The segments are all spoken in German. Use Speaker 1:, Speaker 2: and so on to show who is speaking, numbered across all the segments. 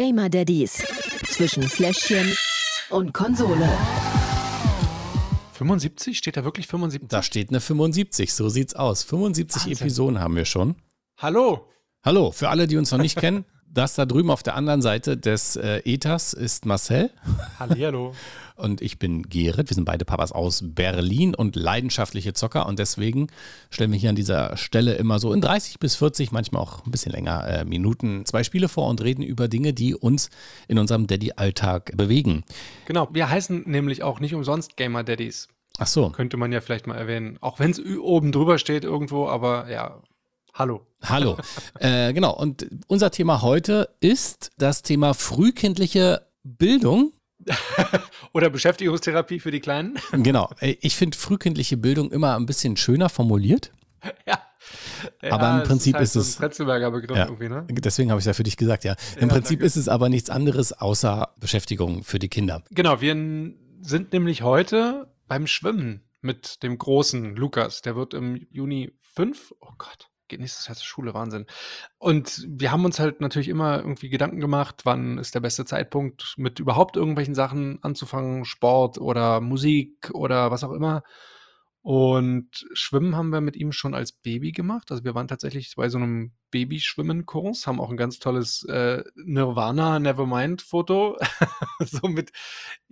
Speaker 1: Gamer Daddies zwischen Fläschchen und Konsole.
Speaker 2: 75? Steht da wirklich 75?
Speaker 3: Da steht eine 75, so sieht's aus. 75
Speaker 2: Wahnsinn.
Speaker 3: Episoden haben wir schon.
Speaker 2: Hallo!
Speaker 3: Hallo, für alle, die uns noch nicht kennen, das da drüben auf der anderen Seite des äh, Ethers ist Marcel
Speaker 2: Hallihallo.
Speaker 3: Und ich bin Gerrit. Wir sind beide Papas aus Berlin und leidenschaftliche Zocker und deswegen stellen wir hier an dieser Stelle immer so in 30 bis 40, manchmal auch ein bisschen länger äh, Minuten zwei Spiele vor und reden über Dinge, die uns in unserem Daddy-Alltag bewegen.
Speaker 2: Genau, wir heißen nämlich auch nicht umsonst Gamer Daddies.
Speaker 3: Ach so,
Speaker 2: Könnte man ja vielleicht mal erwähnen. Auch wenn es oben drüber steht irgendwo, aber ja, hallo.
Speaker 3: Hallo. äh, genau, und unser Thema heute ist das Thema frühkindliche Bildung.
Speaker 2: Oder Beschäftigungstherapie für die Kleinen.
Speaker 3: Genau, äh, ich finde frühkindliche Bildung immer ein bisschen schöner formuliert.
Speaker 2: ja.
Speaker 3: Aber im
Speaker 2: es
Speaker 3: Prinzip
Speaker 2: halt
Speaker 3: ist
Speaker 2: so ein
Speaker 3: es- Ja.
Speaker 2: ne?
Speaker 3: Deswegen habe ich es ja für dich gesagt, ja. Im
Speaker 2: Ja,
Speaker 3: Prinzip
Speaker 2: danke.
Speaker 3: ist es aber nichts anderes außer Beschäftigung für die Kinder.
Speaker 2: Genau, wir sind nämlich heute beim Schwimmen mit dem großen Lukas. Der wird im Juni fünf. Oh Gott, geht nächstes Jahr zur Schule, Wahnsinn. Und wir haben uns halt natürlich immer irgendwie Gedanken gemacht, wann ist der beste Zeitpunkt, mit überhaupt irgendwelchen Sachen anzufangen, Sport oder Musik oder was auch immer. Und Schwimmen haben wir mit ihm schon als Baby gemacht. Also wir waren tatsächlich bei so einem Babyschwimmenkurs, haben auch ein ganz tolles äh, Nirvana Nevermind-Foto. so mit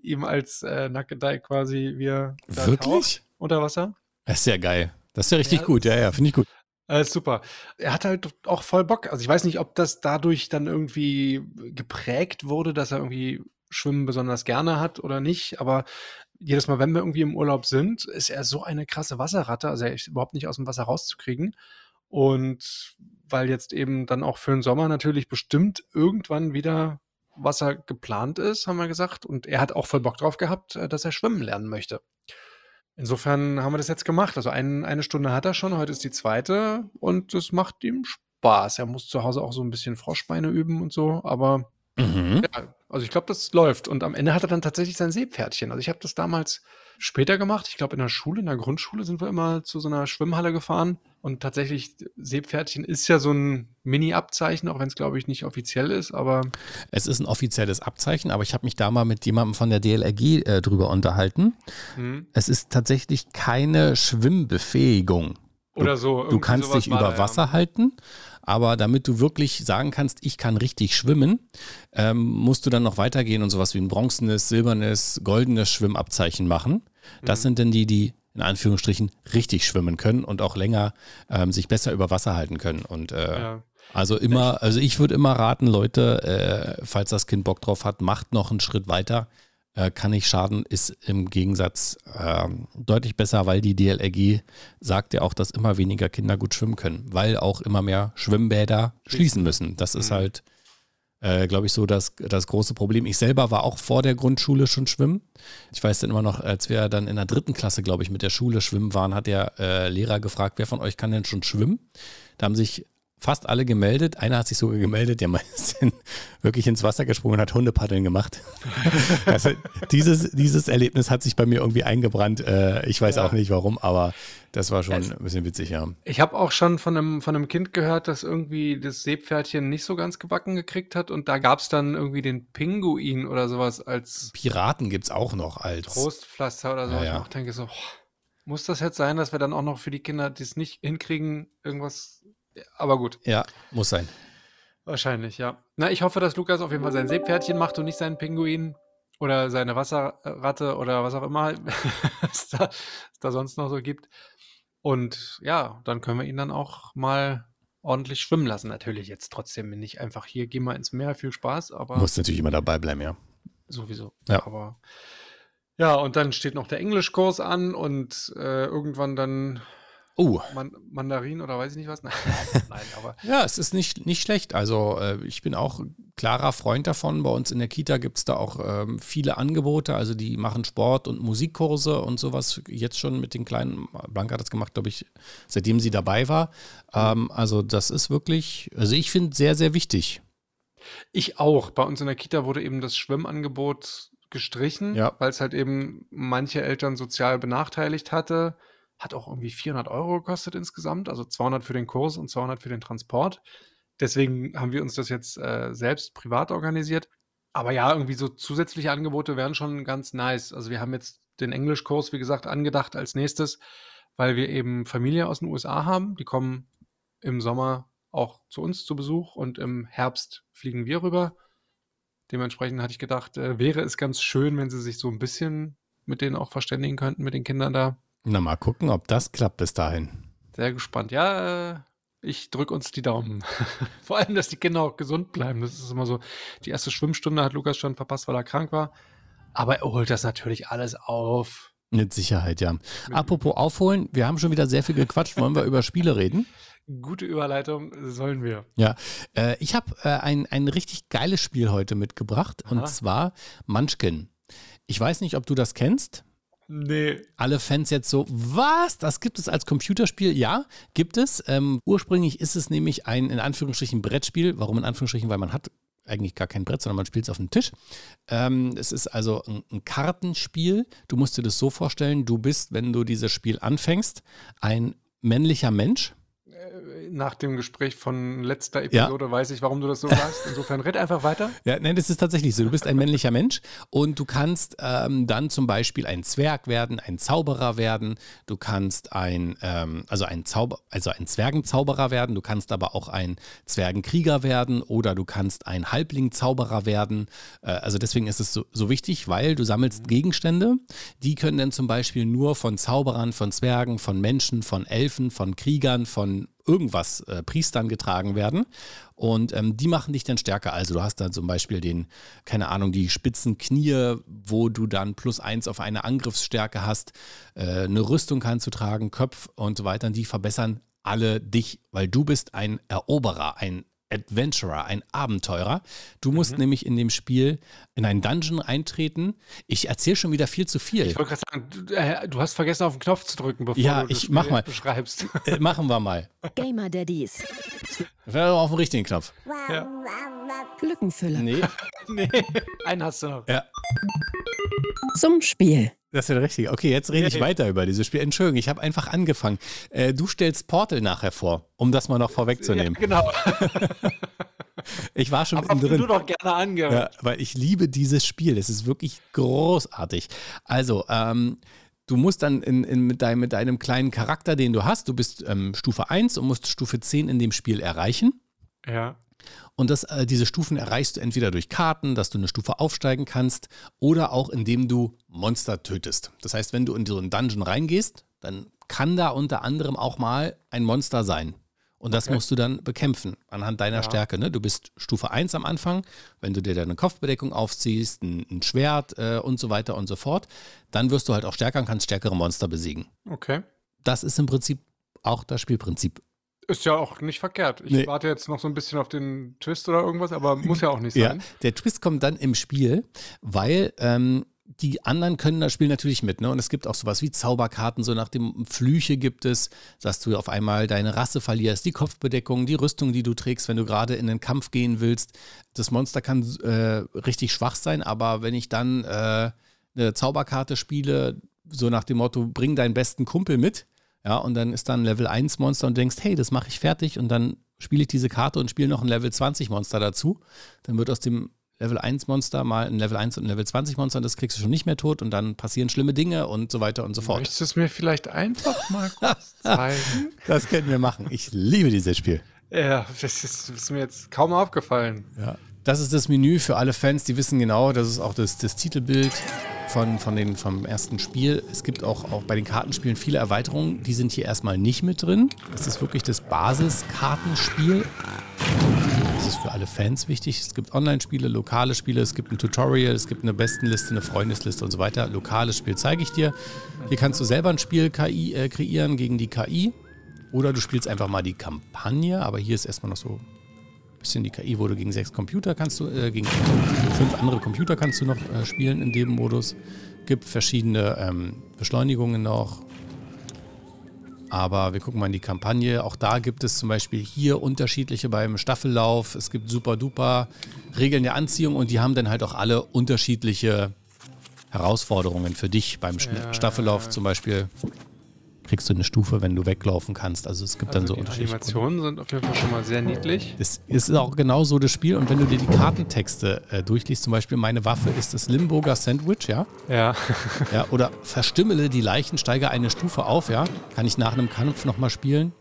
Speaker 2: ihm als äh, Nackedei quasi, taucht
Speaker 3: Wirklich?
Speaker 2: unter Wasser.
Speaker 3: Das ist ja geil. Das ist ja richtig
Speaker 2: Ja,
Speaker 3: gut, ja, ja, finde ich gut.
Speaker 2: Äh, super. Er hat halt auch voll Bock. Also ich weiß nicht, ob das dadurch dann irgendwie geprägt wurde, dass er irgendwie Schwimmen besonders gerne hat oder nicht. Aber jedes Mal, wenn wir irgendwie im Urlaub sind, ist er so eine krasse Wasserratte. Also er ist überhaupt nicht aus dem Wasser rauszukriegen. Und weil jetzt eben dann auch für den Sommer natürlich bestimmt irgendwann wieder Wasser geplant ist, haben wir gesagt. Und er hat auch voll Bock drauf gehabt, äh, dass er schwimmen lernen möchte. Insofern haben wir das jetzt gemacht. Also ein, eine Stunde hat er schon, heute ist die zweite und es macht ihm Spaß. Er muss zu Hause auch so ein bisschen Froschbeine üben und so, aber
Speaker 3: Mhm.
Speaker 2: ja, also ich glaube, das läuft. Und am Ende hat er dann tatsächlich sein Seepferdchen. Also ich habe das damals später gemacht. Ich glaube, in der Schule, in der Grundschule sind wir immer zu so einer Schwimmhalle gefahren. Und tatsächlich, Seepferdchen ist ja so ein Mini-Abzeichen, auch wenn es, glaube ich, nicht offiziell ist. Aber
Speaker 3: Es ist ein offizielles Abzeichen, aber ich habe mich da mal mit jemandem von der DLRG äh, drüber unterhalten.
Speaker 2: hm,
Speaker 3: Es ist tatsächlich keine Schwimmbefähigung.
Speaker 2: oder so.
Speaker 3: Du kannst dich über
Speaker 2: da, ja.
Speaker 3: Wasser halten, aber damit du wirklich sagen kannst, ich kann richtig schwimmen, ähm, musst du dann noch weitergehen und sowas wie ein bronzenes, silbernes, goldenes Schwimmabzeichen machen. Das
Speaker 2: Mhm.
Speaker 3: sind denn die, die in Anführungsstrichen richtig schwimmen können und auch länger ähm, sich besser über Wasser halten können. Und äh,
Speaker 2: Ja.
Speaker 3: also immer, also ich würde immer raten, Leute, äh, falls das Kind Bock drauf hat, macht noch einen Schritt weiter. Äh, kann nicht schaden, ist im Gegensatz ähm, deutlich besser, weil die DLRG sagt ja auch, dass immer weniger Kinder gut schwimmen können, weil auch immer mehr Schwimmbäder schließen müssen. Das ist
Speaker 2: Mhm.
Speaker 3: halt, äh, glaube ich, so das, das große Problem. Ich selber war auch vor der Grundschule schon schwimmen. Ich weiß dann immer noch, als wir dann in der dritten Klasse, glaube ich, mit der Schule schwimmen waren, hat der äh, Lehrer gefragt, wer von euch kann denn schon schwimmen? Da haben sich fast alle gemeldet. Einer hat sich sogar gemeldet, der mal ist dann wirklich ins Wasser gesprungen und hat Hundepaddeln gemacht. Also dieses, dieses Erlebnis hat sich bei mir irgendwie eingebrannt. Äh, ich weiß
Speaker 2: Ja.
Speaker 3: auch nicht warum, aber das war schon
Speaker 2: Es-
Speaker 3: ein bisschen witzig, ja.
Speaker 2: Ich habe auch schon von einem, von einem Kind gehört, das irgendwie das Seepferdchen nicht so ganz gebacken gekriegt hat und da gab es dann irgendwie den Pinguin oder sowas als
Speaker 3: Piraten gibt es auch noch als.
Speaker 2: Trostpflaster oder so.
Speaker 3: Ja,
Speaker 2: Ich
Speaker 3: ja.
Speaker 2: auch denke so, muss das jetzt sein, dass wir dann auch noch für die Kinder, die es nicht hinkriegen, irgendwas. Aber gut,
Speaker 3: Ja, muss sein.
Speaker 2: wahrscheinlich, ja. Na, ich hoffe, dass Lukas auf jeden Fall sein Seepferdchen macht und nicht seinen Pinguin oder seine Wasserratte oder was auch immer es da, es da sonst noch so gibt. Und ja, dann können wir ihn dann auch mal ordentlich schwimmen lassen. Natürlich jetzt trotzdem nicht einfach hier, geh mal ins Meer, viel Spaß, aber
Speaker 3: Muss natürlich immer dabei bleiben, ja.
Speaker 2: sowieso.
Speaker 3: Ja.
Speaker 2: Aber ja, und dann steht noch der Englischkurs an und äh, irgendwann dann
Speaker 3: Oh,
Speaker 2: Man Mandarin oder weiß ich nicht was. Nein, nein aber
Speaker 3: Ja, es ist nicht, nicht schlecht. Also äh, ich bin auch klarer Freund davon. Bei uns in der Kita gibt es da auch ähm, viele Angebote. Also die machen Sport- und Musikkurse und sowas jetzt schon mit den Kleinen. Blanca hat das gemacht, glaube ich, seitdem sie dabei war. Ähm, also das ist wirklich, also ich finde sehr, sehr wichtig.
Speaker 2: Ich auch. Bei uns in der Kita wurde eben das Schwimmangebot gestrichen,
Speaker 3: Ja.
Speaker 2: weil es halt eben manche Eltern sozial benachteiligt hatte. Hat auch irgendwie 400 Euro gekostet insgesamt, also 200 für den Kurs und 200 für den Transport. Deswegen haben wir uns das jetzt äh, selbst privat organisiert. Aber ja, irgendwie so zusätzliche Angebote wären schon ganz nice. Also wir haben jetzt den Englischkurs, wie gesagt, angedacht als nächstes, weil wir eben Familie aus den USA haben. Die kommen im Sommer auch zu uns zu Besuch und im Herbst fliegen wir rüber. Dementsprechend hatte ich gedacht, äh, wäre es ganz schön, wenn sie sich so ein bisschen mit denen auch verständigen könnten, mit den Kindern da.
Speaker 3: Na, mal gucken, ob das klappt bis dahin.
Speaker 2: Sehr gespannt. Ja, äh, ich drücke uns die Daumen. Vor allem, dass die Kinder auch gesund bleiben. Das ist immer so. Die erste Schwimmstunde hat Lukas schon verpasst, weil er krank war. Aber er holt das natürlich alles auf.
Speaker 3: Mit Sicherheit, ja. Apropos aufholen, wir haben schon wieder sehr viel gequatscht. Wollen wir über Spiele reden?
Speaker 2: Gute Überleitung, sollen wir.
Speaker 3: Ja, äh, ich habe äh, ein, ein richtig geiles Spiel heute mitgebracht Aha. und zwar Munchkin. Ich weiß nicht, ob du das kennst.
Speaker 2: Nee.
Speaker 3: Alle Fans jetzt so, was? Das gibt es als Computerspiel? Ja, gibt es. Ähm, ursprünglich ist es nämlich ein in Anführungsstrichen Brettspiel. Warum in Anführungsstrichen? Weil man hat eigentlich gar kein Brett, sondern man spielt es auf dem Tisch. Ähm, es ist also ein, ein, Kartenspiel. Du musst dir das so vorstellen, du bist, wenn du dieses Spiel anfängst, ein männlicher Mensch
Speaker 2: nach dem Gespräch von letzter Episode ja. weiß ich, warum du das so sagst. Insofern red einfach weiter.
Speaker 3: Ja, nein, das ist tatsächlich so. Du bist ein männlicher Mensch und du kannst ähm, dann zum Beispiel ein Zwerg werden, ein Zauberer werden. Du kannst ein, ähm, also ein Zauber, also ein Zwergenzauberer werden. Du kannst aber auch ein Zwergenkrieger werden oder du kannst ein Halblingzauberer werden. Äh, also deswegen ist es so, so wichtig, weil du sammelst mhm. Gegenstände. Die können dann zum Beispiel nur von Zauberern, von Zwergen, von Menschen, von Elfen, von Kriegern, von irgendwas äh, Priestern getragen werden. Und ähm, die machen dich dann stärker. Also du hast dann zum Beispiel den, keine Ahnung, die spitzen Knie, wo du dann plus eins auf eine Angriffsstärke hast. Äh, eine Rüstung kannst du tragen, Köpf und so weiter. Und die verbessern alle dich, weil du bist ein Eroberer, ein Adventurer, ein Abenteurer. Du musst mhm. nämlich in dem Spiel in einen Dungeon eintreten. Ich erzähle schon wieder viel zu viel.
Speaker 2: Ich wollte gerade sagen, du, äh, du, hast vergessen, auf den Knopf zu drücken, bevor
Speaker 3: ja,
Speaker 2: du das
Speaker 3: ich Spiel mach mal.
Speaker 2: beschreibst.
Speaker 3: Äh, machen wir mal.
Speaker 1: Gamer Daddies.
Speaker 3: Wäre auf den richtigen Knopf.
Speaker 1: Ja. Lückenfüller.
Speaker 3: Nee.
Speaker 2: nee, einen hast du noch.
Speaker 3: Ja.
Speaker 1: Zum Spiel.
Speaker 3: Das wäre richtig. Okay, jetzt rede ich weiter über dieses Spiel. Entschuldigung, ich habe einfach angefangen. Äh, du stellst Portal nachher vor, um das mal noch vorwegzunehmen.
Speaker 2: Ja, genau.
Speaker 3: ich war schon
Speaker 2: Aber
Speaker 3: drin.
Speaker 2: du doch gerne angehört.
Speaker 3: Ja, weil ich liebe dieses Spiel. Es ist wirklich großartig. Also, ähm, du musst dann in, in, mit, dein, mit deinem kleinen Charakter, den du hast, du bist ähm, Stufe 1 und musst Stufe 10 in dem Spiel erreichen.
Speaker 2: Ja.
Speaker 3: Und das, äh, diese Stufen erreichst du entweder durch Karten, dass du eine Stufe aufsteigen kannst, oder auch indem du Monster tötest. Das heißt, wenn du in so einen Dungeon reingehst, dann kann da unter anderem auch mal ein Monster sein. Und das okay. musst du dann bekämpfen anhand deiner ja. Stärke. Ne? Du bist Stufe 1 am Anfang, wenn du dir deine Kopfbedeckung aufziehst, ein, ein Schwert äh, und so weiter und so fort, dann wirst du halt auch stärker und kannst stärkere Monster besiegen.
Speaker 2: Okay.
Speaker 3: Das ist im Prinzip auch das Spielprinzip.
Speaker 2: Ist ja auch nicht verkehrt. Ich nee. warte jetzt noch so ein bisschen auf den Twist oder irgendwas, aber muss ja auch nicht sein. Ja,
Speaker 3: der Twist kommt dann im Spiel, weil ähm, die anderen können das Spiel natürlich mit. Ne? Und es gibt auch sowas wie Zauberkarten, so nach dem Flüche gibt es, dass du auf einmal deine Rasse verlierst, die Kopfbedeckung, die Rüstung, die du trägst, wenn du gerade in den Kampf gehen willst. Das Monster kann äh, richtig schwach sein, aber wenn ich dann äh, eine Zauberkarte spiele, so nach dem Motto, bring deinen besten Kumpel mit, ja, und dann ist da ein Level 1 Monster und denkst, hey, das mache ich fertig und dann spiele ich diese Karte und spiele noch ein Level 20 Monster dazu. Dann wird aus dem Level 1 Monster mal ein Level 1 und ein Level 20 Monster und das kriegst du schon nicht mehr tot und dann passieren schlimme Dinge und so weiter und so fort.
Speaker 2: Möchtest du es mir vielleicht einfach mal kurz zeigen?
Speaker 3: das können wir machen. Ich liebe dieses Spiel.
Speaker 2: Ja, das ist, das ist mir jetzt kaum aufgefallen.
Speaker 3: Ja. Das ist das Menü für alle Fans, die wissen genau, das ist auch das, das Titelbild von, von den, vom ersten Spiel. Es gibt auch, auch bei den Kartenspielen viele Erweiterungen, die sind hier erstmal nicht mit drin. Das ist wirklich das Basiskartenspiel. Das ist für alle Fans wichtig. Es gibt Online-Spiele, lokale Spiele, es gibt ein Tutorial, es gibt eine Bestenliste, eine Freundesliste und so weiter. Lokales Spiel zeige ich dir. Hier kannst du selber ein Spiel KI, äh, kreieren gegen die KI. Oder du spielst einfach mal die Kampagne, aber hier ist erstmal noch so bisschen die KI, wo du gegen sechs Computer kannst du, äh, gegen fünf andere Computer kannst du noch äh, spielen in dem Modus. Gibt verschiedene ähm, Beschleunigungen noch. Aber wir gucken mal in die Kampagne. Auch da gibt es zum Beispiel hier unterschiedliche beim Staffellauf. Es gibt super duper Regeln der Anziehung und die haben dann halt auch alle unterschiedliche Herausforderungen für dich beim ja, Staffellauf zum Beispiel. Kriegst du eine Stufe, wenn du weglaufen kannst. Also es gibt
Speaker 2: Also
Speaker 3: dann so
Speaker 2: die
Speaker 3: unterschiedliche
Speaker 2: Animationen sind auf jeden Fall schon mal sehr niedlich.
Speaker 3: Das ist auch genau so das Spiel. Und wenn du dir die Kartentexte äh, durchliest, zum Beispiel meine Waffe ist das Limburger Sandwich, ja?
Speaker 2: Ja.
Speaker 3: ja oder verstümmele die Leichen, steige eine Stufe auf, ja? Kann ich nach einem Kampf nochmal spielen.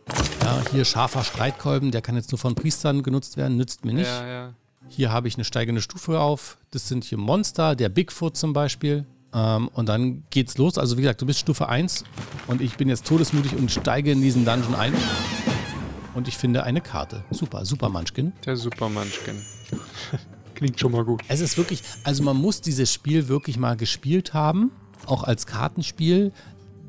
Speaker 3: Ja, hier scharfer Streitkolben, der kann jetzt nur von Priestern genutzt werden, nützt mir nicht.
Speaker 2: Ja, ja.
Speaker 3: Hier habe ich eine steigende Stufe auf. Das sind hier Monster, der Bigfoot zum Beispiel. Ähm, und dann geht's los. Also wie gesagt, du bist Stufe 1 und ich bin jetzt todesmutig und steige in diesen Dungeon ein. Und ich finde eine Karte. Super, super Munchkin.
Speaker 2: Der Super Munchkin. Klingt schon mal gut.
Speaker 3: Es ist wirklich, also man muss dieses Spiel wirklich mal gespielt haben, auch als Kartenspiel.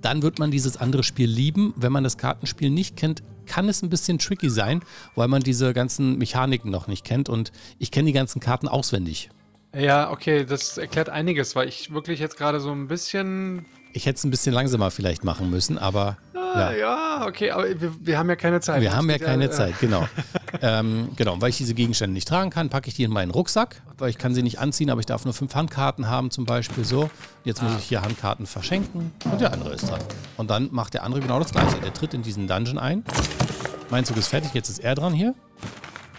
Speaker 3: Dann wird man dieses andere Spiel lieben. Wenn man das Kartenspiel nicht kennt, kann es ein bisschen tricky sein, weil man diese ganzen Mechaniken noch nicht kennt. Und ich kenne die ganzen Karten auswendig.
Speaker 2: Ja, okay, das erklärt einiges, weil ich wirklich jetzt gerade so ein bisschen.
Speaker 3: Ich hätte es ein bisschen langsamer vielleicht machen müssen, aber
Speaker 2: Ah, ja. okay, aber wir, wir haben ja keine Zeit.
Speaker 3: wir
Speaker 2: Das
Speaker 3: haben ja keine
Speaker 2: äh,
Speaker 3: Zeit, genau. ähm, genau, weil ich diese Gegenstände nicht tragen kann, packe ich die in meinen Rucksack, weil ich kann sie nicht anziehen, aber ich darf nur fünf Handkarten haben zum Beispiel so. Jetzt muss ich hier Handkarten verschenken und der andere ist dran. Und dann macht der andere genau das Gleiche. Der tritt in diesen Dungeon ein. Mein Zug ist fertig, jetzt ist er dran hier.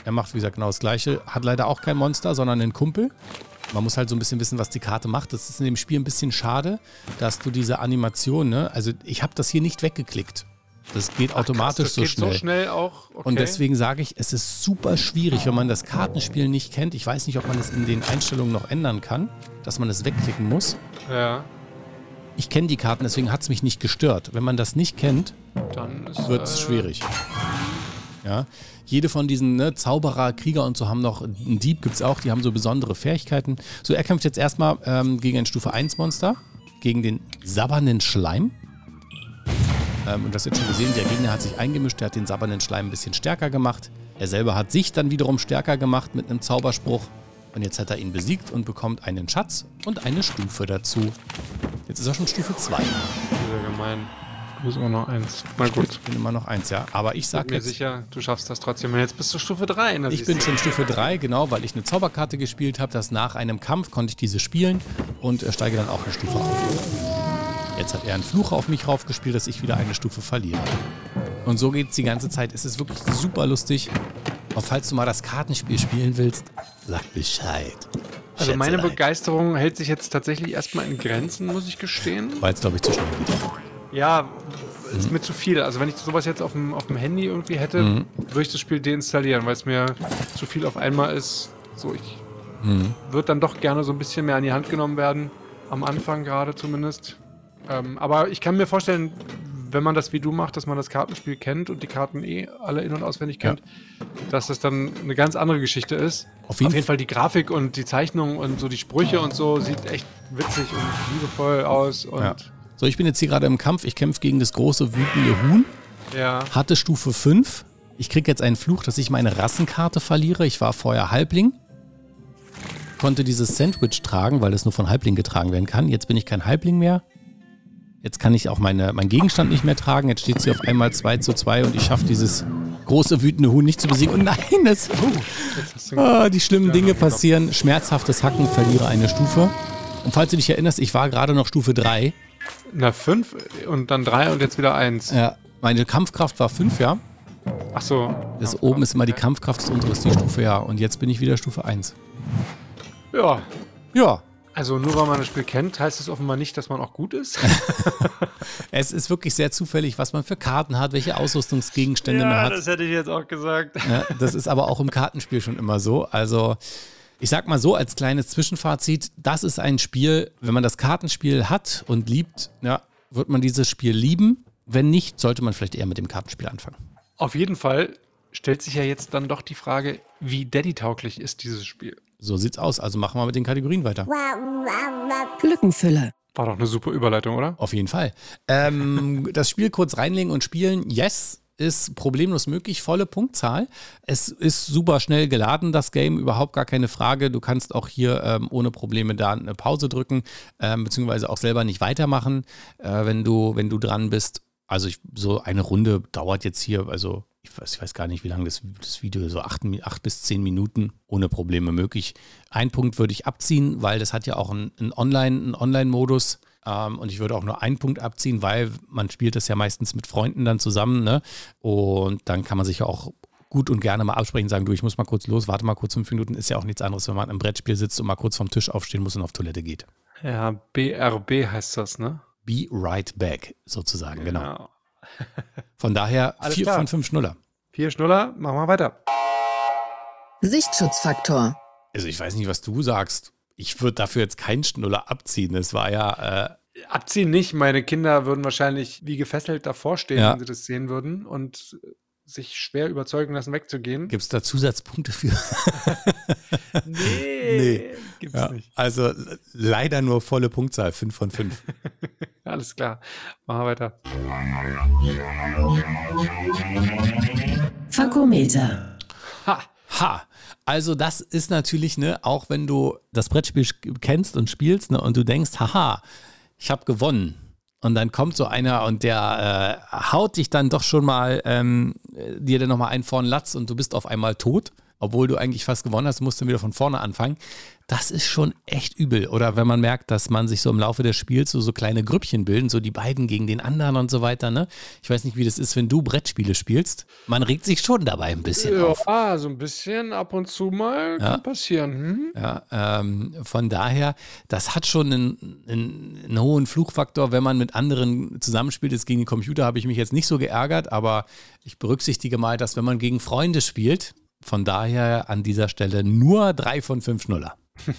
Speaker 3: Er macht, wie gesagt, genau das Gleiche. Hat leider auch kein Monster, sondern einen Kumpel. Man muss halt so ein bisschen wissen, was die Karte macht. Das ist in dem Spiel ein bisschen schade, dass du diese Animation, ne? Also ich habe das hier nicht weggeklickt. Das geht automatisch
Speaker 2: das
Speaker 3: so
Speaker 2: geht
Speaker 3: schnell.
Speaker 2: so schnell auch. Okay.
Speaker 3: Und deswegen sage ich, es ist super schwierig, wenn man das Kartenspiel nicht kennt. Ich weiß nicht, ob man es in den Einstellungen noch ändern kann, dass man es wegklicken muss.
Speaker 2: Ja,
Speaker 3: Ich kenne die Karten, deswegen hat es mich nicht gestört. Wenn man das nicht kennt, wird es
Speaker 2: äh,
Speaker 3: schwierig. Ja. Jede von diesen ne, Zauberer, Krieger und so haben noch, einen Dieb gibt es auch, die haben so besondere Fähigkeiten. So, er kämpft jetzt erstmal ähm, gegen ein Stufe 1 Monster, gegen den sabbernden Schleim. Ähm, und das jetzt schon gesehen, der Gegner hat sich eingemischt, der hat den sabbernden Schleim ein bisschen stärker gemacht. Er selber hat sich dann wiederum stärker gemacht mit einem Zauberspruch. Und jetzt hat er ihn besiegt und bekommt einen Schatz und eine Stufe dazu. Jetzt ist er schon Stufe 2.
Speaker 2: Sehr gemein. Du bist immer noch eins. Na gut.
Speaker 3: Ich bin immer noch eins, ja. Aber ich
Speaker 2: Bin
Speaker 3: sag
Speaker 2: mir
Speaker 3: jetzt,
Speaker 2: sicher, du schaffst das trotzdem. Jetzt bist du Stufe 3. Na,
Speaker 3: Ich
Speaker 2: siehst
Speaker 3: bin schon Stufe 3, genau, weil ich eine Zauberkarte gespielt habe, dass nach einem Kampf konnte ich diese spielen und äh, steige dann auch eine Stufe auf. Jetzt hat er einen Fluch auf mich raufgespielt, dass ich wieder eine Stufe verliere. Und so geht es die ganze Zeit. Es ist wirklich super lustig. Und falls du mal das Kartenspiel spielen willst, sag Bescheid.
Speaker 2: Also meine. Begeisterung hält sich jetzt tatsächlich erstmal in Grenzen, muss ich gestehen.
Speaker 3: Weil es, glaube ich, zu schnell geht.
Speaker 2: Ja, ist mir zu viel. Also wenn ich sowas jetzt auf dem, auf dem Handy irgendwie hätte,
Speaker 3: Mhm.
Speaker 2: würde ich das Spiel deinstallieren, weil es mir zu viel auf einmal ist. So, ich
Speaker 3: Mhm.
Speaker 2: würde dann doch gerne so ein bisschen mehr an die Hand genommen werden. Am Anfang gerade zumindest. Ähm, aber ich kann mir vorstellen, wenn man das wie du macht, dass man das Kartenspiel kennt und die Karten eh alle in- und auswendig
Speaker 3: Ja.
Speaker 2: kennt, dass das dann eine ganz andere Geschichte ist.
Speaker 3: Auf jeden
Speaker 2: Auf jeden Fall die Grafik und die Zeichnung und so die Sprüche und so sieht echt witzig und liebevoll aus. Und
Speaker 3: Ja. So, ich bin jetzt hier gerade im Kampf. Ich kämpfe gegen das große wütende Huhn.
Speaker 2: ja.
Speaker 3: Hatte Stufe 5. Ich kriege jetzt einen Fluch, dass ich meine Rassenkarte verliere. Ich war vorher Halbling. Konnte dieses Sandwich tragen, weil das nur von Halbling getragen werden kann. Jetzt bin ich kein Halbling mehr. Jetzt kann ich auch meine, meinen Gegenstand nicht mehr tragen. Jetzt steht es hier auf einmal 2 zu 2 und ich schaffe dieses große wütende Huhn nicht zu besiegen. Und nein, das,
Speaker 2: du
Speaker 3: ah, die schlimmen Dinge
Speaker 2: genau.
Speaker 3: passieren. Schmerzhaftes Hacken, verliere eine Stufe. Und falls du dich erinnerst, ich war gerade noch Stufe 3.
Speaker 2: Na, fünf und dann drei und jetzt wieder eins.
Speaker 3: Ja, meine Kampfkraft war 5, ja.
Speaker 2: Ach so.
Speaker 3: Das
Speaker 2: Ja,
Speaker 3: oben ist immer die. Kampfkraft, das untere ist die Stufe, ja. Und jetzt bin ich wieder Stufe 1.
Speaker 2: Ja.
Speaker 3: Ja,
Speaker 2: Also nur weil man das Spiel kennt, heißt es offenbar nicht, dass man auch gut ist.
Speaker 3: es ist wirklich sehr zufällig, was man für Karten hat, welche Ausrüstungsgegenstände man hat.
Speaker 2: das hätte ich jetzt auch gesagt.
Speaker 3: Ja, das ist aber auch im Kartenspiel schon immer so. Also, ich sag mal so als kleines Zwischenfazit: Das ist ein Spiel, wenn man das Kartenspiel hat und liebt, ja, wird man dieses Spiel lieben. Wenn nicht, sollte man vielleicht eher mit dem Kartenspiel anfangen.
Speaker 2: Auf jeden Fall stellt sich ja jetzt dann doch die Frage, wie Daddy-tauglich ist dieses Spiel?
Speaker 3: So sieht's aus. Also machen wir mit den Kategorien weiter.
Speaker 1: Lückenfüller.
Speaker 2: War doch eine super Überleitung, oder?
Speaker 3: Auf jeden Fall. Ähm, das Spiel kurz reinlegen und spielen, yes, ist problemlos möglich, volle Punktzahl. Es ist super schnell geladen, das Game, überhaupt gar keine Frage. Du kannst auch hier ähm, ohne Probleme da eine Pause drücken, ähm, beziehungsweise auch selber nicht weitermachen, äh, wenn, du, wenn du dran bist. Also ich, so eine Runde dauert jetzt hier, also ich weiß, ich weiß gar nicht, wie lange das, das Video, so acht, acht bis zehn Minuten ohne Probleme möglich. Ein Punkt würde ich abziehen, weil das hat ja auch einen, einen Online, einen Online-Modus. Ähm, und ich würde auch nur einen Punkt abziehen, weil man spielt das ja meistens mit Freunden dann zusammen. Ne? Und dann kann man sich ja auch gut und gerne mal absprechen, sagen, du, ich muss mal kurz los, warte mal kurz fünf Minuten. Ist ja auch nichts anderes, wenn man im Brettspiel sitzt und mal kurz vom Tisch aufstehen muss und auf Toilette geht.
Speaker 2: Ja, BRB heißt das, ne?
Speaker 3: Be right back, sozusagen, genau. genau. Von daher vier klar. von fünf Schnuller.
Speaker 2: Vier Schnuller, machen wir weiter.
Speaker 1: Sichtschutzfaktor.
Speaker 3: Also ich weiß nicht, was du sagst. Ich würde dafür jetzt keinen Schnuller abziehen. Es war ja. Äh
Speaker 2: abziehen nicht. Meine Kinder würden wahrscheinlich wie gefesselt davor stehen, ja. wenn sie das sehen würden und sich schwer überzeugen lassen, wegzugehen.
Speaker 3: Gibt es da Zusatzpunkte für?
Speaker 2: nee, nee. gibt's ja, nicht.
Speaker 3: Also leider nur volle Punktzahl, 5 von 5.
Speaker 2: Alles klar, machen wir weiter.
Speaker 1: Fakometer.
Speaker 3: Ha. Ha. Also das ist natürlich, ne, auch wenn du das Brettspiel kennst und spielst, ne, und du denkst, haha, ich habe gewonnen und dann kommt so einer und der äh, haut dich dann doch schon mal, ähm, dir dann nochmal einen vorn Latz und du bist auf einmal tot obwohl du eigentlich fast gewonnen hast, musst du wieder von vorne anfangen. Das ist schon echt übel. Oder wenn man merkt, dass man sich so im Laufe des Spiels so, so kleine Grüppchen bilden, so die beiden gegen den anderen und so weiter. Ne? Ich weiß nicht, wie das ist, wenn du Brettspiele spielst. Man regt sich schon dabei ein bisschen
Speaker 2: ja,
Speaker 3: auf.
Speaker 2: Ja, so ein bisschen ab und zu mal ja. kann passieren. Hm?
Speaker 3: Ja, ähm, von daher, das hat schon einen, einen, einen hohen Fluchfaktor, wenn man mit anderen zusammenspielt. Jetzt gegen den Computer habe ich mich jetzt nicht so geärgert, aber ich berücksichtige mal, dass wenn man gegen Freunde spielt, von daher an dieser Stelle nur drei von fünf Nuller.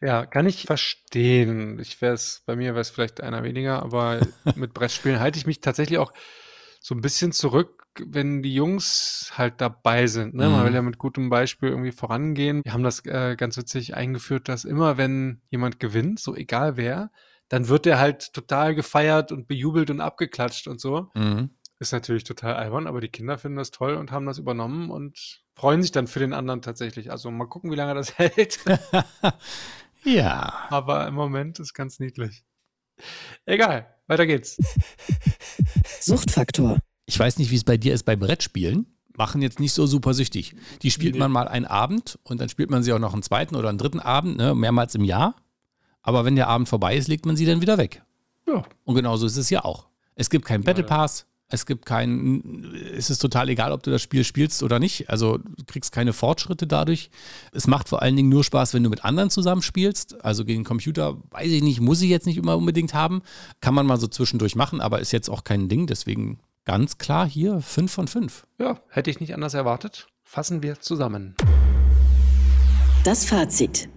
Speaker 2: Ja, kann ich verstehen. Ich wäre es, bei mir wäre es vielleicht einer weniger, aber mit Brettspielen halte ich mich tatsächlich auch so ein bisschen zurück, wenn die Jungs halt dabei sind. Ne? Man will mhm. ja mit gutem Beispiel irgendwie vorangehen. Wir haben das äh, ganz witzig eingeführt, dass immer, wenn jemand gewinnt, so egal wer, dann wird der halt total gefeiert und bejubelt und abgeklatscht und so. Mhm. Ist natürlich total albern, aber die Kinder finden das toll und haben das übernommen und freuen sich dann für den anderen tatsächlich. Also mal gucken, wie lange das hält.
Speaker 3: ja.
Speaker 2: Aber im Moment ist ganz niedlich. Egal, weiter geht's.
Speaker 1: Suchtfaktor.
Speaker 3: Ich weiß nicht, wie es bei dir ist bei Brettspielen. Machen jetzt nicht so super süchtig. Die spielt nee. man mal einen Abend und dann spielt man sie auch noch einen zweiten oder einen dritten Abend, ne, mehrmals im Jahr. Aber wenn der Abend vorbei ist, legt man sie dann wieder weg. Ja. Und genauso ist es ja auch. Es gibt keinen Battle Pass, es gibt keinen, es ist total egal, ob du das Spiel spielst oder nicht. Also du kriegst keine Fortschritte dadurch. Es macht vor allen Dingen nur Spaß, wenn du mit anderen zusammenspielst. Also gegen den Computer, weiß ich nicht, muss ich jetzt nicht immer unbedingt haben. Kann man mal so zwischendurch machen, aber ist jetzt auch kein Ding. Deswegen ganz klar hier 5 von 5.
Speaker 2: Ja, hätte ich nicht anders erwartet. Fassen wir zusammen.
Speaker 1: Das Fazit.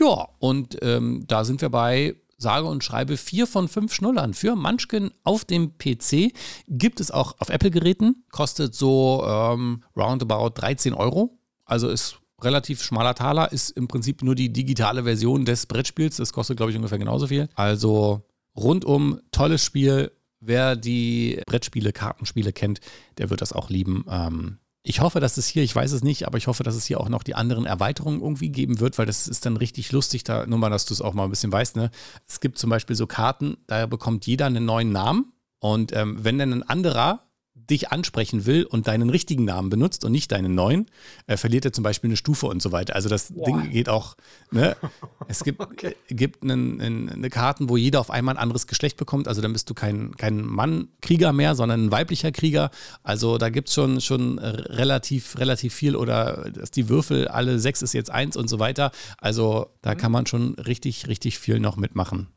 Speaker 3: Ja, und ähm, da sind wir bei sage und schreibe vier von fünf Schnullern für Munchkin auf dem PC. Gibt es auch auf Apple-Geräten, kostet so ähm, roundabout 13 Euro. Also ist relativ schmaler Taler, ist im Prinzip nur die digitale Version des Brettspiels. Das kostet, glaube ich, ungefähr genauso viel. Also rundum tolles Spiel. Wer die Brettspiele, Kartenspiele kennt, der wird das auch lieben. Ähm, ich hoffe, dass es hier, ich weiß es nicht, aber ich hoffe, dass es hier auch noch die anderen Erweiterungen irgendwie geben wird, weil das ist dann richtig lustig, da nur mal, dass du es auch mal ein bisschen weißt. Ne? Es gibt zum Beispiel so Karten, da bekommt jeder einen neuen Namen. Und ähm, wenn dann ein anderer dich ansprechen will und deinen richtigen Namen benutzt und nicht deinen neuen, äh, verliert er zum Beispiel eine Stufe und so weiter. Also das Boah. Ding geht auch, ne? Es gibt, okay. gibt einen, einen, eine Karten, wo jeder auf einmal ein anderes Geschlecht bekommt. Also dann bist du kein, kein Mann-Krieger mehr, sondern ein weiblicher Krieger. Also da gibt es schon, schon relativ, relativ viel oder dass die Würfel, alle sechs ist jetzt eins und so weiter. Also da mhm. kann man schon richtig, richtig viel noch mitmachen.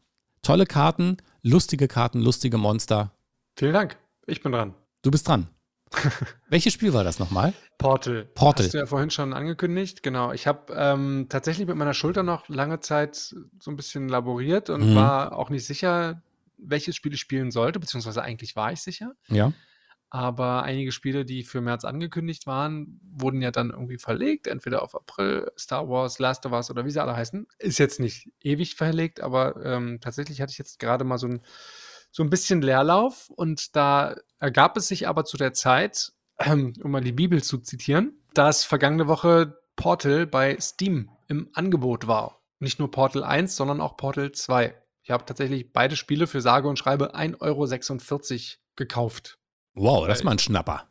Speaker 3: Tolle Karten, lustige Karten, lustige Monster.
Speaker 2: Vielen Dank. Ich bin dran.
Speaker 3: Du bist dran. Welches Spiel war das nochmal?
Speaker 2: Portal.
Speaker 3: Portal.
Speaker 2: Hast du ja vorhin schon angekündigt. Genau. Ich habe ähm, tatsächlich mit meiner Schulter noch lange Zeit so ein bisschen laboriert und mhm. war auch nicht sicher, welches Spiel ich spielen sollte, beziehungsweise eigentlich war ich sicher.
Speaker 3: Ja.
Speaker 2: Aber einige Spiele, die für März angekündigt waren, wurden ja dann irgendwie verlegt, entweder auf April, Star Wars, Last of Us oder wie sie alle heißen. Ist jetzt nicht ewig verlegt, aber ähm, tatsächlich hatte ich jetzt gerade mal so ein so ein bisschen Leerlauf und da ergab es sich aber zu der Zeit, ähm, um mal die Bibel zu zitieren, dass vergangene Woche Portal bei Steam im Angebot war. Nicht nur Portal 1, sondern auch Portal 2. Ich habe tatsächlich beide Spiele für sage und schreibe 1,46 Euro gekauft.
Speaker 3: Wow, das ist mal ein Schnapper.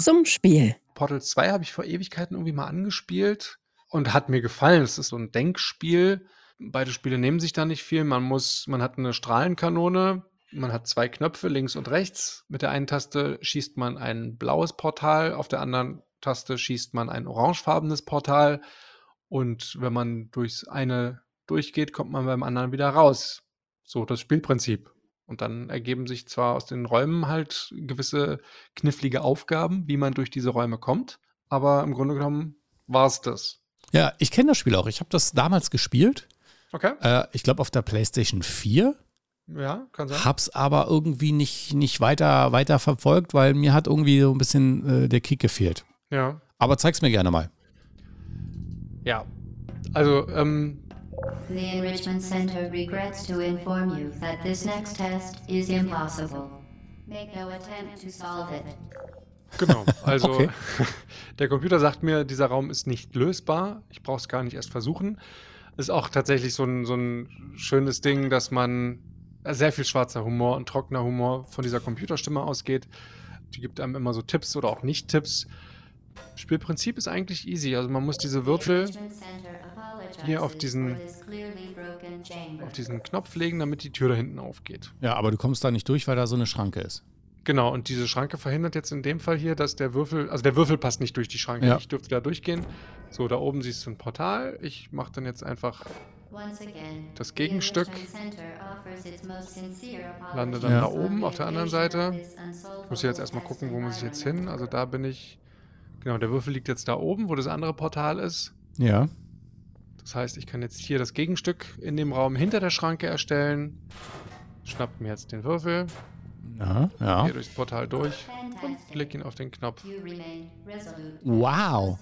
Speaker 1: Zum Spiel.
Speaker 2: Portal 2 habe ich vor Ewigkeiten irgendwie mal angespielt und hat mir gefallen. Es ist so ein Denkspiel. Beide Spiele nehmen sich da nicht viel. Man muss, man hat eine Strahlenkanone, man hat zwei Knöpfe links und rechts. Mit der einen Taste schießt man ein blaues Portal, auf der anderen Taste schießt man ein orangefarbenes Portal. Und wenn man durchs eine durchgeht, kommt man beim anderen wieder raus. So das Spielprinzip. Und dann ergeben sich zwar aus den Räumen halt gewisse knifflige Aufgaben, wie man durch diese Räume kommt, aber im Grunde genommen war es das.
Speaker 3: Ja, ich kenne das Spiel auch. Ich habe das damals gespielt.
Speaker 2: Okay.
Speaker 3: Äh, ich glaube auf der PlayStation 4.
Speaker 2: Ja, kann sein.
Speaker 3: Hab's aber irgendwie nicht, nicht weiter, weiter verfolgt, weil mir hat irgendwie so ein bisschen äh, der Kick gefehlt.
Speaker 2: Ja.
Speaker 3: Aber zeig's mir gerne mal.
Speaker 2: Ja. Also, ähm,
Speaker 4: The Enrichment Center regrets to inform you that this next test is impossible. Make no attempt to solve it.
Speaker 2: Genau, also
Speaker 3: Okay.
Speaker 2: der Computer sagt mir, dieser Raum ist nicht lösbar. Ich brauche es gar nicht erst versuchen. Ist auch tatsächlich so ein, so ein schönes Ding, dass man sehr viel schwarzer Humor und trockener Humor von dieser Computerstimme ausgeht. Die gibt einem immer so Tipps oder auch Nicht-Tipps. Spielprinzip ist eigentlich easy. Also man muss diese Würfel hier auf diesen- auf diesen Knopf legen, damit die Tür da hinten aufgeht.
Speaker 3: Ja, aber du kommst da nicht durch, weil da so eine Schranke ist.
Speaker 2: Genau, und diese Schranke verhindert jetzt in dem Fall hier, dass der Würfel, also der Würfel passt nicht durch die Schranke.
Speaker 3: Ja.
Speaker 2: Ich dürfte da durchgehen. So, da oben siehst du ein Portal. Ich mache dann jetzt einfach,
Speaker 4: Once again,
Speaker 2: das Gegenstück lande dann
Speaker 3: Ja.
Speaker 2: da oben auf der anderen Seite. Ich muss jetzt erstmal gucken, wo muss ich jetzt hin. Also da bin ich, genau, der Würfel liegt jetzt da oben, wo das andere Portal ist.
Speaker 3: Ja.
Speaker 2: Das heißt, ich kann jetzt hier das Gegenstück in dem Raum hinter der Schranke erstellen. Schnapp mir jetzt den Würfel,
Speaker 3: Ja, ja.
Speaker 2: gehe durchs Portal durch und klick ihn auf den Knopf.
Speaker 3: Wow.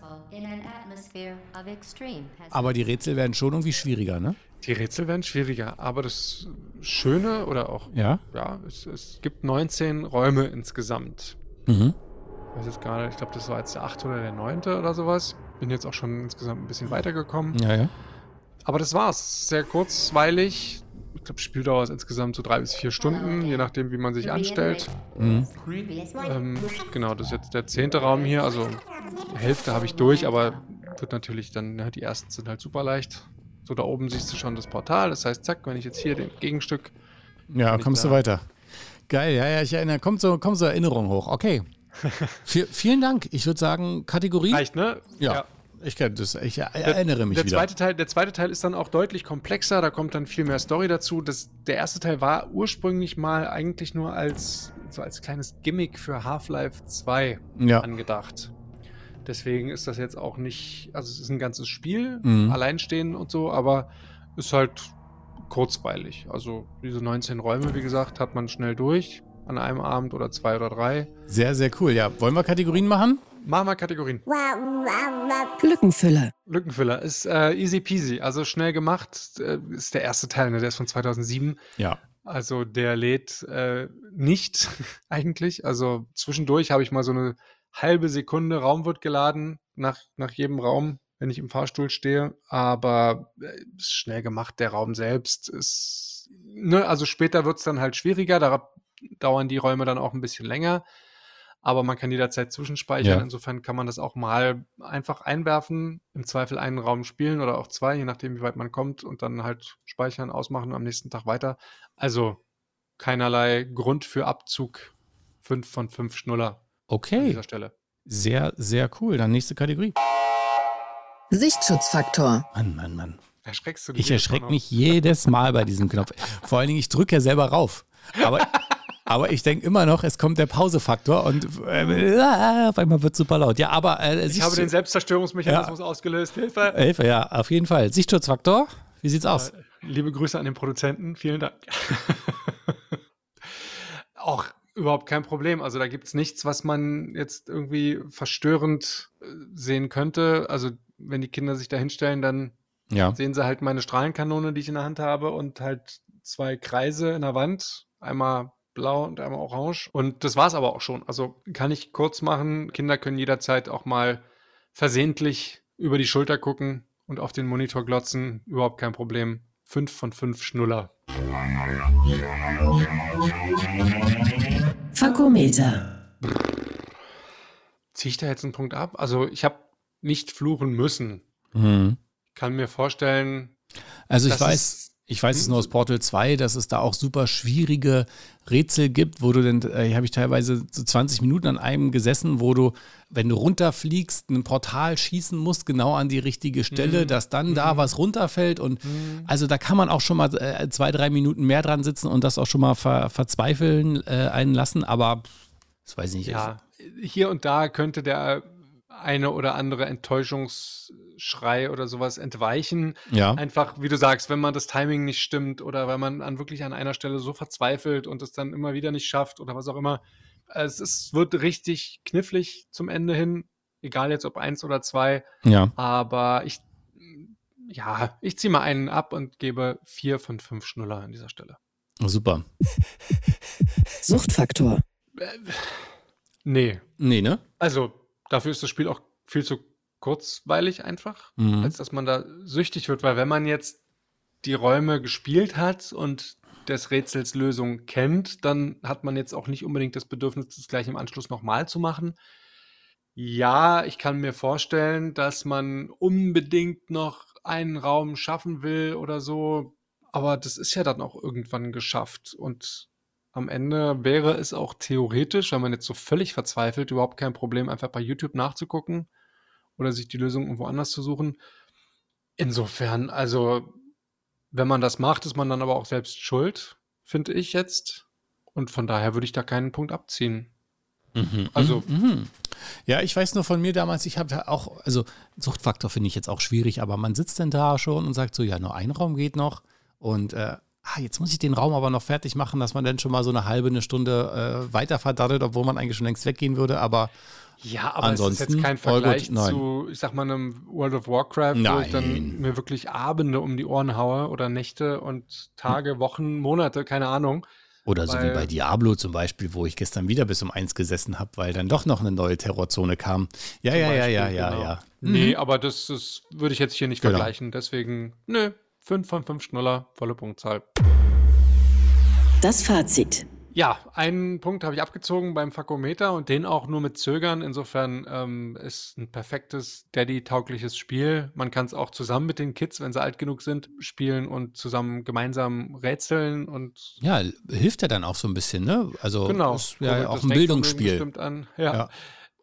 Speaker 3: Aber die Rätsel werden schon irgendwie schwieriger, ne?
Speaker 2: Die Rätsel werden schwieriger, aber das Schöne oder auch,
Speaker 3: Ja.
Speaker 2: ja, es, es gibt 19 Räume insgesamt.
Speaker 3: Mhm.
Speaker 2: Ich weiß jetzt gerade, ich glaube, das war jetzt der 8. oder der 9. oder sowas. Bin jetzt auch schon insgesamt ein bisschen weitergekommen.
Speaker 3: Ja, ja.
Speaker 2: Aber das war's. Sehr kurzweilig. Ich glaube, Spieldauer ist insgesamt so drei bis vier Stunden, je nachdem, wie man sich anstellt.
Speaker 3: Mhm.
Speaker 2: Ähm, genau, das ist jetzt der zehnte Raum hier. Also Hälfte habe ich durch, aber wird natürlich dann, ja, die ersten sind halt super leicht. So, da oben siehst du schon das Portal. Das heißt, zack, wenn ich jetzt hier den Gegenstück.
Speaker 3: Ja, kommst du weiter. Geil, ja, ja, ich erinnere, kommt so, kommt so Erinnerung hoch. Okay. V vielen Dank. Ich würde sagen, Kategorie.
Speaker 2: Reicht, ne?
Speaker 3: Ja. Ich, kenn das, ich erinnere mich
Speaker 2: der
Speaker 3: wieder.
Speaker 2: Zweite Teil, der zweite Teil ist dann auch deutlich komplexer, da kommt dann viel mehr Story dazu. Das, der erste Teil war ursprünglich mal eigentlich nur als, so als kleines Gimmick für Half-Life 2
Speaker 3: Ja.
Speaker 2: angedacht. Deswegen ist das jetzt auch nicht, also es ist ein ganzes Spiel,
Speaker 3: Mhm.
Speaker 2: alleinstehend und so, aber ist halt kurzweilig. Also diese 19 Räume, wie gesagt, hat man schnell durch an einem Abend oder zwei oder drei.
Speaker 3: Sehr, sehr cool. Ja, wollen wir Kategorien machen?
Speaker 2: Machen wir Kategorien.
Speaker 1: Lückenfüller.
Speaker 2: Lückenfüller ist äh, easy peasy, also schnell gemacht. Äh, ist der erste Teil, ne? der ist von 2007.
Speaker 3: Ja.
Speaker 2: Also der lädt äh, nicht eigentlich. Also zwischendurch habe ich mal so eine halbe Sekunde Raum wird geladen nach, nach jedem Raum, wenn ich im Fahrstuhl stehe. Aber äh, ist schnell gemacht. Der Raum selbst ist. Ne, also später wird es dann halt schwieriger. Da dauern die Räume dann auch ein bisschen länger. Aber man kann jederzeit zwischenspeichern.
Speaker 3: Ja.
Speaker 2: Insofern kann man das auch mal einfach einwerfen, im Zweifel einen Raum spielen oder auch zwei, je nachdem, wie weit man kommt, und dann halt speichern, ausmachen und am nächsten Tag weiter. Also keinerlei Grund für Abzug. Fünf von fünf Schnuller an
Speaker 3: Okay.
Speaker 2: dieser Stelle.
Speaker 3: Sehr, sehr cool. Dann nächste Kategorie.
Speaker 1: Sichtschutzfaktor.
Speaker 3: Mann, Mann, Mann.
Speaker 2: Erschreckst du dich
Speaker 3: Ich erschrecke mich jedes Mal bei diesem Knopf. Vor allen Dingen, ich drücke ja selber rauf. Aber, aber ich denke immer noch, es kommt der Pausefaktor und äh, auf einmal wird super laut. Ja, aber äh?
Speaker 2: Ich habe den Selbstzerstörungsmechanismus ausgelöst. Hilfe!
Speaker 3: Hilfe, ja, auf jeden Fall. Sichtschutzfaktor, wie sieht's aus?
Speaker 2: Liebe Grüße an den Produzenten. Vielen Dank. Auch überhaupt kein Problem. Also da gibt es nichts, was man jetzt irgendwie verstörend äh, sehen könnte. Also wenn die Kinder sich da hinstellen, dann
Speaker 3: Ja.
Speaker 2: sehen sie halt meine Strahlenkanone, die ich in der Hand habe und halt zwei Kreise in der Wand. Einmal blau und einmal orange. Und das war's aber auch schon. Also kann ich kurz machen. Kinder können jederzeit auch mal versehentlich über die Schulter gucken und auf den Monitor glotzen. Überhaupt kein Problem. Fünf von fünf Schnuller.
Speaker 1: Fakometer.
Speaker 2: Ziehe ich da jetzt einen Punkt ab? Also ich habe nicht fluchen müssen.
Speaker 3: Mhm.
Speaker 2: Kann mir vorstellen,
Speaker 3: Also ich weiß, ich weiß es nur aus Portal 2, dass es da auch super schwierige Rätsel gibt, wo du dann, äh, habe ich teilweise so 20 Minuten an einem gesessen, wo du, wenn du runterfliegst, ein Portal schießen musst, genau an die richtige Stelle,
Speaker 2: Mhm.
Speaker 3: dass dann da was runterfällt und
Speaker 2: Mhm.
Speaker 3: also da kann man auch schon mal äh, zwei, drei Minuten mehr dran sitzen und das auch schon mal ver verzweifeln äh, einen lassen, aber das weiß ich nicht.
Speaker 2: ja, hier und da könnte der eine oder andere Enttäuschungsschrei oder sowas entweichen.
Speaker 3: Ja,
Speaker 2: Einfach, wie du sagst, wenn man das Timing nicht stimmt oder wenn man an wirklich an einer Stelle so verzweifelt und es dann immer wieder nicht schafft oder was auch immer. Es ist, wird richtig knifflig zum Ende hin, egal jetzt ob eins oder zwei.
Speaker 3: ja.
Speaker 2: Aber ich, ja, ich ziehe mal einen ab und gebe vier von fünf Schnuller an dieser Stelle.
Speaker 3: Super.
Speaker 1: Suchtfaktor.
Speaker 2: Nee,
Speaker 3: Nee, ne?
Speaker 2: also dafür ist das Spiel auch viel zu kurzweilig einfach,
Speaker 3: Mhm.
Speaker 2: als dass man da süchtig wird, weil wenn man jetzt die Räume gespielt hat und des Rätsels Lösung kennt, dann hat man jetzt auch nicht unbedingt das Bedürfnis, das gleich im Anschluss nochmal zu machen. Ja, ich kann mir vorstellen, dass man unbedingt noch einen Raum schaffen will oder so, aber das ist ja dann auch irgendwann geschafft und am Ende wäre es auch theoretisch, wenn man jetzt so völlig verzweifelt, überhaupt kein Problem, einfach bei YouTube nachzugucken oder sich die Lösung irgendwo anders zu suchen. Insofern, also, wenn man das macht, ist man dann aber auch selbst schuld, finde ich jetzt. Und von daher würde ich da keinen Punkt abziehen.
Speaker 3: Mhm,
Speaker 2: Also-
Speaker 3: mhm, mhm. Ja, ich weiß nur von mir damals, ich habe da auch, also Suchtfaktor finde ich jetzt auch schwierig, aber man sitzt denn da schon und sagt so, ja, nur ein Raum geht noch und äh, ah, jetzt muss ich den Raum aber noch fertig machen, dass man dann schon mal so eine halbe, eine Stunde äh, weiter verdattelt, obwohl man eigentlich schon längst weggehen würde, aber
Speaker 2: Ja, aber es ist
Speaker 3: Ansonsten
Speaker 2: jetzt kein
Speaker 3: gut,
Speaker 2: Vergleich
Speaker 3: nein.
Speaker 2: zu, ich sag mal, einem World of Warcraft, wo ich
Speaker 3: Nein.
Speaker 2: dann mir wirklich Abende um die Ohren haue oder Nächte und Tage, Wochen, Monate, keine Ahnung.
Speaker 3: oder so wie bei Diablo zum Beispiel, wo ich gestern wieder bis um eins gesessen habe, weil dann doch noch eine neue Terrorzone kam. Ja, ja, ja,
Speaker 2: Beispiel,
Speaker 3: ja, ja,
Speaker 2: genau.
Speaker 3: ja.
Speaker 2: Nee, aber das, das würde ich jetzt hier nicht
Speaker 3: Genau.
Speaker 2: vergleichen. Deswegen, nö, 5 von 5 Schnuller, volle Punktzahl.
Speaker 1: Das Fazit.
Speaker 2: Ja, einen Punkt habe ich abgezogen beim Fakometer und den auch nur mit Zögern. Insofern ähm, ist ein perfektes Daddy-taugliches Spiel. Man kann es auch zusammen mit den Kids, wenn sie alt genug sind, spielen und zusammen gemeinsam rätseln und
Speaker 3: Ja, hilft ja dann auch so ein bisschen, ne? Also
Speaker 2: genau.
Speaker 3: ist ja
Speaker 2: kurbelt
Speaker 3: auch ein Bildungsspiel.
Speaker 2: bestimmt An. Ja.
Speaker 3: Ja.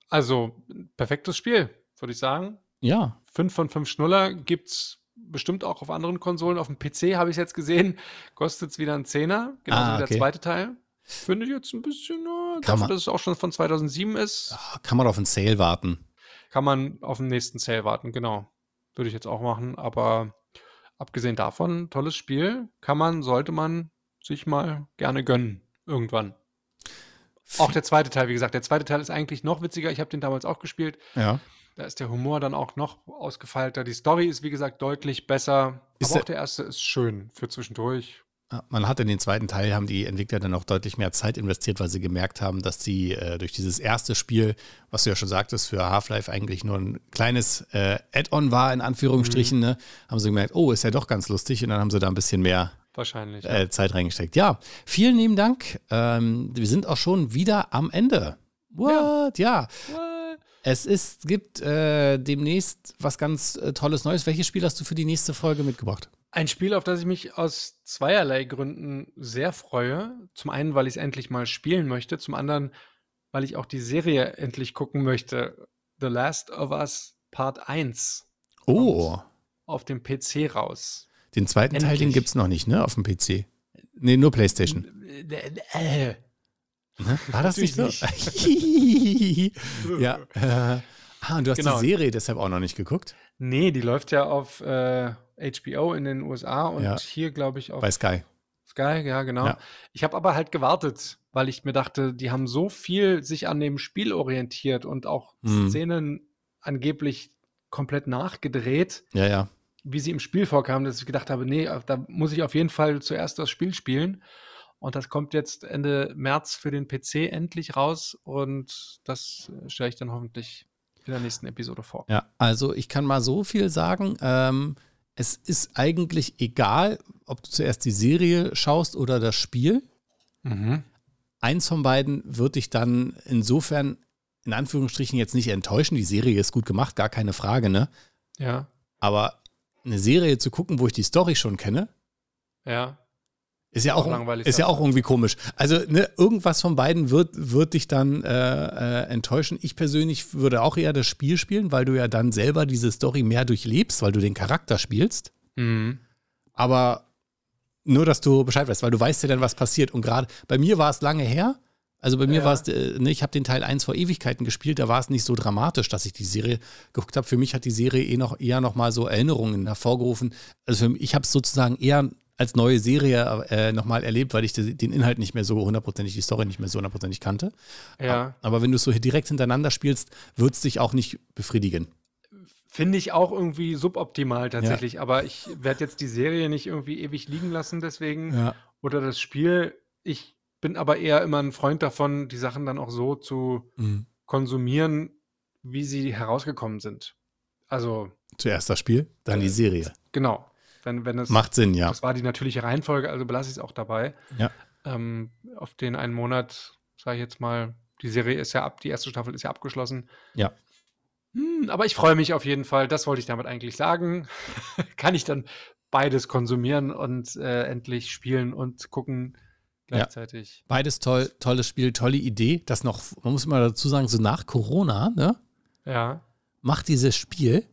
Speaker 2: Also, perfektes Spiel, würde ich sagen.
Speaker 3: Ja,
Speaker 2: 5 von 5 Schnuller gibt es bestimmt auch auf anderen Konsolen. Auf dem PC habe ich jetzt gesehen, kostet es wieder einen Zehner, genauso
Speaker 3: Ah,
Speaker 2: wie der
Speaker 3: okay.
Speaker 2: zweite Teil. Finde ich jetzt ein bisschen, äh, dafür, dass es auch schon von 2007 ist,
Speaker 3: Ah, kann man auf einen Sale warten.
Speaker 2: kann man auf den nächsten Sale warten, genau. Würde ich jetzt auch machen, aber abgesehen davon, tolles Spiel, kann man, sollte man sich mal gerne gönnen, irgendwann. Auch der zweite Teil, wie gesagt, der zweite Teil ist eigentlich noch witziger. Ich habe den damals auch gespielt.
Speaker 3: Ja.
Speaker 2: Da ist der Humor dann auch noch ausgefeilter. Die Story ist, wie gesagt, deutlich besser.
Speaker 3: Ist
Speaker 2: aber
Speaker 3: der-
Speaker 2: auch der erste ist schön für zwischendurch.
Speaker 3: Ja, Man hat in den zweiten Teil, haben die Entwickler dann auch deutlich mehr Zeit investiert, weil sie gemerkt haben, dass sie äh, durch dieses erste Spiel, was du ja schon sagtest, für Half-Life eigentlich nur ein kleines äh, Add-on war, in Anführungsstrichen,
Speaker 2: Mhm.
Speaker 3: ne, haben sie gemerkt, oh, ist ja doch ganz lustig und dann haben sie da ein bisschen mehr
Speaker 2: Wahrscheinlich.
Speaker 3: äh, Zeit reingesteckt. Ja, vielen lieben Dank. Ähm, wir sind auch schon wieder am Ende. What? Ja.
Speaker 2: ja.
Speaker 3: Es ist, gibt äh, demnächst was ganz äh, Tolles Neues. Welches Spiel hast du für die nächste Folge mitgebracht?
Speaker 2: Ein Spiel, auf das ich mich aus zweierlei Gründen sehr freue. Zum einen, weil ich es endlich mal spielen möchte. Zum anderen, weil ich auch die Serie endlich gucken möchte. The Last of Us Part 1
Speaker 3: Oh,
Speaker 2: auf dem PC raus.
Speaker 3: den zweiten Teil, den
Speaker 2: Endlich.
Speaker 3: gibt es noch nicht, ne? Auf dem PC. Nee, nur PlayStation.
Speaker 2: Äh,
Speaker 3: Ne? War das nicht so? ja. Äh, ah, und du hast
Speaker 2: Genau.
Speaker 3: die Serie deshalb auch noch nicht geguckt?
Speaker 2: Nee, die läuft ja auf äh, HBO in den USA und
Speaker 3: Ja.
Speaker 2: hier, glaube ich, auf
Speaker 3: Bei Sky.
Speaker 2: Sky, ja, genau.
Speaker 3: Ja.
Speaker 2: Ich habe aber halt gewartet, weil ich mir dachte, die haben so viel sich an dem Spiel orientiert und auch
Speaker 3: Mhm.
Speaker 2: Szenen angeblich komplett nachgedreht,
Speaker 3: Ja, ja.
Speaker 2: wie sie im Spiel vorkamen, dass ich gedacht habe, nee, da muss ich auf jeden Fall zuerst das Spiel spielen. Und das kommt jetzt Ende März für den PC endlich raus und das äh, stelle ich dann hoffentlich in der nächsten Episode vor.
Speaker 3: Ja, also ich kann mal so viel sagen. Ähm, es ist eigentlich egal, ob du zuerst die Serie schaust oder das Spiel.
Speaker 2: Mhm.
Speaker 3: Eins von beiden wird dich dann insofern in Anführungsstrichen jetzt nicht enttäuschen. Die Serie ist gut gemacht, gar keine Frage, ne?
Speaker 2: Ja.
Speaker 3: Aber eine Serie zu gucken, wo ich die Story schon kenne,
Speaker 2: Ja.
Speaker 3: Ist ja
Speaker 2: Auch langweilig
Speaker 3: ist ja auch irgendwie komisch. Also ne, irgendwas von beiden wird, wird dich dann äh, äh, enttäuschen. Ich persönlich würde auch eher das Spiel spielen, weil du ja dann selber diese Story mehr durchlebst, weil du den Charakter spielst.
Speaker 2: Mhm.
Speaker 3: Aber nur, dass du Bescheid weißt, weil du weißt ja dann, was passiert. Und gerade bei mir war es lange her. Also bei mir
Speaker 2: Ja.
Speaker 3: war es, äh, ne, ich habe den Teil 1 vor Ewigkeiten gespielt, da war es nicht so dramatisch, dass ich die Serie geguckt habe. Für mich hat die Serie eh noch eher noch mal so Erinnerungen hervorgerufen. Also für mich, ich habe es sozusagen eher als neue Serie äh, nochmal erlebt, weil ich de- den Inhalt nicht mehr so hundertprozentig, die Story nicht mehr so hundertprozentig kannte.
Speaker 2: Ja.
Speaker 3: Aber wenn du es so direkt hintereinander spielst, wird es dich auch nicht befriedigen.
Speaker 2: Finde ich auch irgendwie suboptimal tatsächlich, aber ich werde jetzt die Serie nicht irgendwie ewig liegen lassen deswegen
Speaker 3: Ja.
Speaker 2: oder das Spiel. Ich bin aber eher immer ein Freund davon, die Sachen dann auch so zu
Speaker 3: Mhm.
Speaker 2: konsumieren, wie sie herausgekommen sind. Also,
Speaker 3: Zuerst das Spiel, dann die
Speaker 2: Äh,
Speaker 3: Serie.
Speaker 2: genau. Wenn, wenn es,
Speaker 3: Macht Sinn, ja.
Speaker 2: das war die natürliche Reihenfolge, also belasse ich es auch dabei.
Speaker 3: Ja.
Speaker 2: Ähm, auf den einen Monat, sage ich jetzt mal, die Serie ist ja ab, die erste Staffel ist ja abgeschlossen.
Speaker 3: Ja.
Speaker 2: Hm, aber ich freue mich auf jeden Fall, das wollte ich damit eigentlich sagen. Kann ich dann beides konsumieren und äh, endlich spielen und gucken
Speaker 3: Ja.
Speaker 2: gleichzeitig.
Speaker 3: Beides toll, tolles Spiel, tolle Idee. Das noch, man muss mal dazu sagen, so nach Corona, ne,
Speaker 2: Ja.
Speaker 3: macht dieses Spiel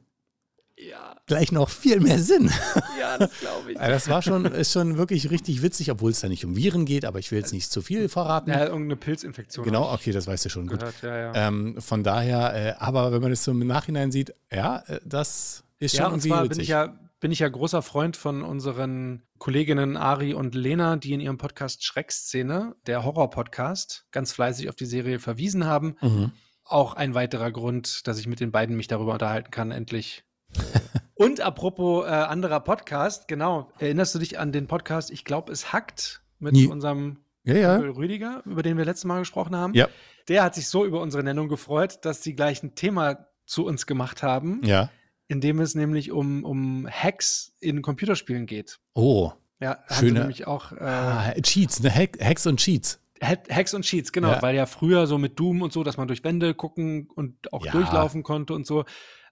Speaker 2: Ja,
Speaker 3: gleich noch viel mehr Sinn.
Speaker 2: ja, das glaube ich.
Speaker 3: Also das war schon, ist schon wirklich richtig witzig, obwohl es da nicht um Viren geht, aber ich will jetzt nicht zu viel verraten.
Speaker 2: Ja, irgendeine Pilzinfektion.
Speaker 3: genau, okay, das weißt du schon gut.
Speaker 2: Gehört. Ja, ja.
Speaker 3: Ähm, von daher, äh, aber wenn man es so im Nachhinein sieht, ja, äh, das ist schon
Speaker 2: Ja, und
Speaker 3: irgendwie
Speaker 2: zwar bin
Speaker 3: witzig.
Speaker 2: ich, ja, bin ich ja großer Freund von unseren Kolleginnen Ari und Lena, die in ihrem Podcast Schreckszene, der Horror-Podcast, ganz fleißig auf die Serie verwiesen haben.
Speaker 3: mhm.
Speaker 2: Auch ein weiterer Grund, dass ich mit den beiden mich darüber unterhalten kann, endlich. und apropos äh, anderer Podcast, genau, erinnerst du dich an den Podcast Ich glaube, es hackt mit
Speaker 3: Nie.
Speaker 2: unserem
Speaker 3: Ja, ja.
Speaker 2: Rüdiger, über den wir letztes Mal gesprochen haben?
Speaker 3: Ja.
Speaker 2: Der hat sich so über unsere Nennung gefreut, dass sie gleich ein Thema zu uns gemacht haben
Speaker 3: Ja.
Speaker 2: in dem es nämlich um, um Hacks in Computerspielen geht.
Speaker 3: Oh.
Speaker 2: Ja,
Speaker 3: Schöne-
Speaker 2: nämlich auch äh,
Speaker 3: Ah, Cheats, ne? Hack, Hacks und Cheats.
Speaker 2: Hack- Hacks und Cheats, genau,
Speaker 3: Ja.
Speaker 2: weil ja früher so mit Doom und so, dass man durch Wände gucken und auch
Speaker 3: Ja.
Speaker 2: durchlaufen konnte und so,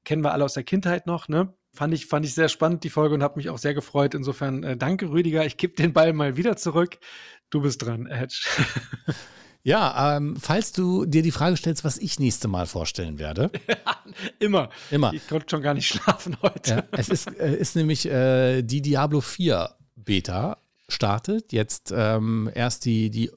Speaker 2: kennen wir alle aus der Kindheit noch, ne? Fand ich, fand ich sehr spannend, die Folge, und habe mich auch sehr gefreut. Insofern äh, danke, Rüdiger. Ich gebe den Ball mal wieder zurück. Du bist dran, Edge.
Speaker 3: Ja, ähm, falls du dir die Frage stellst, was ich nächste Mal vorstellen werde.
Speaker 2: Immer.
Speaker 3: Immer.
Speaker 2: Ich konnte schon gar nicht schlafen heute.
Speaker 3: Ja, es ist, äh, ist nämlich äh, die Diablo 4 Beta startet. Jetzt ähm, erst die, die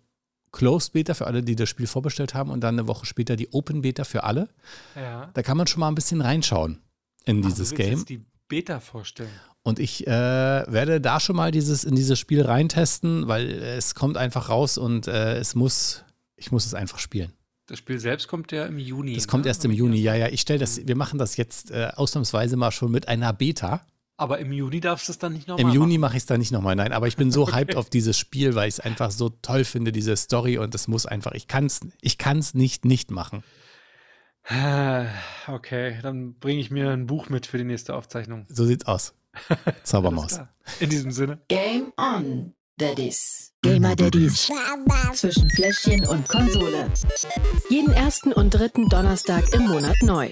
Speaker 3: Closed Beta für alle, die das Spiel vorbestellt haben und dann eine Woche später die Open Beta für alle.
Speaker 2: Ja.
Speaker 3: Da kann man schon mal ein bisschen reinschauen in dieses
Speaker 2: du willst
Speaker 3: Game.
Speaker 2: Jetzt die Beta vorstellen.
Speaker 3: Und ich äh, werde da schon mal dieses, in dieses Spiel reintesten, weil es kommt einfach raus und äh, es muss, ich muss es einfach spielen.
Speaker 2: Das Spiel selbst kommt ja im Juni.
Speaker 3: Das kommt
Speaker 2: ne?
Speaker 3: erst im Juni. Ja, ja, ich stelle das, wir machen das jetzt äh, ausnahmsweise mal schon mit einer Beta.
Speaker 2: Aber im Juni darfst du es dann nicht nochmal
Speaker 3: Im Juni
Speaker 2: machen.
Speaker 3: mache ich es dann nicht nochmal. Nein, aber ich bin so hyped auf dieses Spiel, weil ich es einfach so toll finde, diese Story und es muss einfach, ich kann es ich kann's nicht nicht machen.
Speaker 2: Ah, Okay, dann bringe ich mir ein Buch mit für die nächste Aufzeichnung.
Speaker 3: So sieht's aus. Zaubermaus.
Speaker 2: In diesem Sinne.
Speaker 1: Game on, Daddies. Gamer Daddies. Zwischen Fläschchen und Konsole. Jeden ersten und dritten Donnerstag im Monat neu.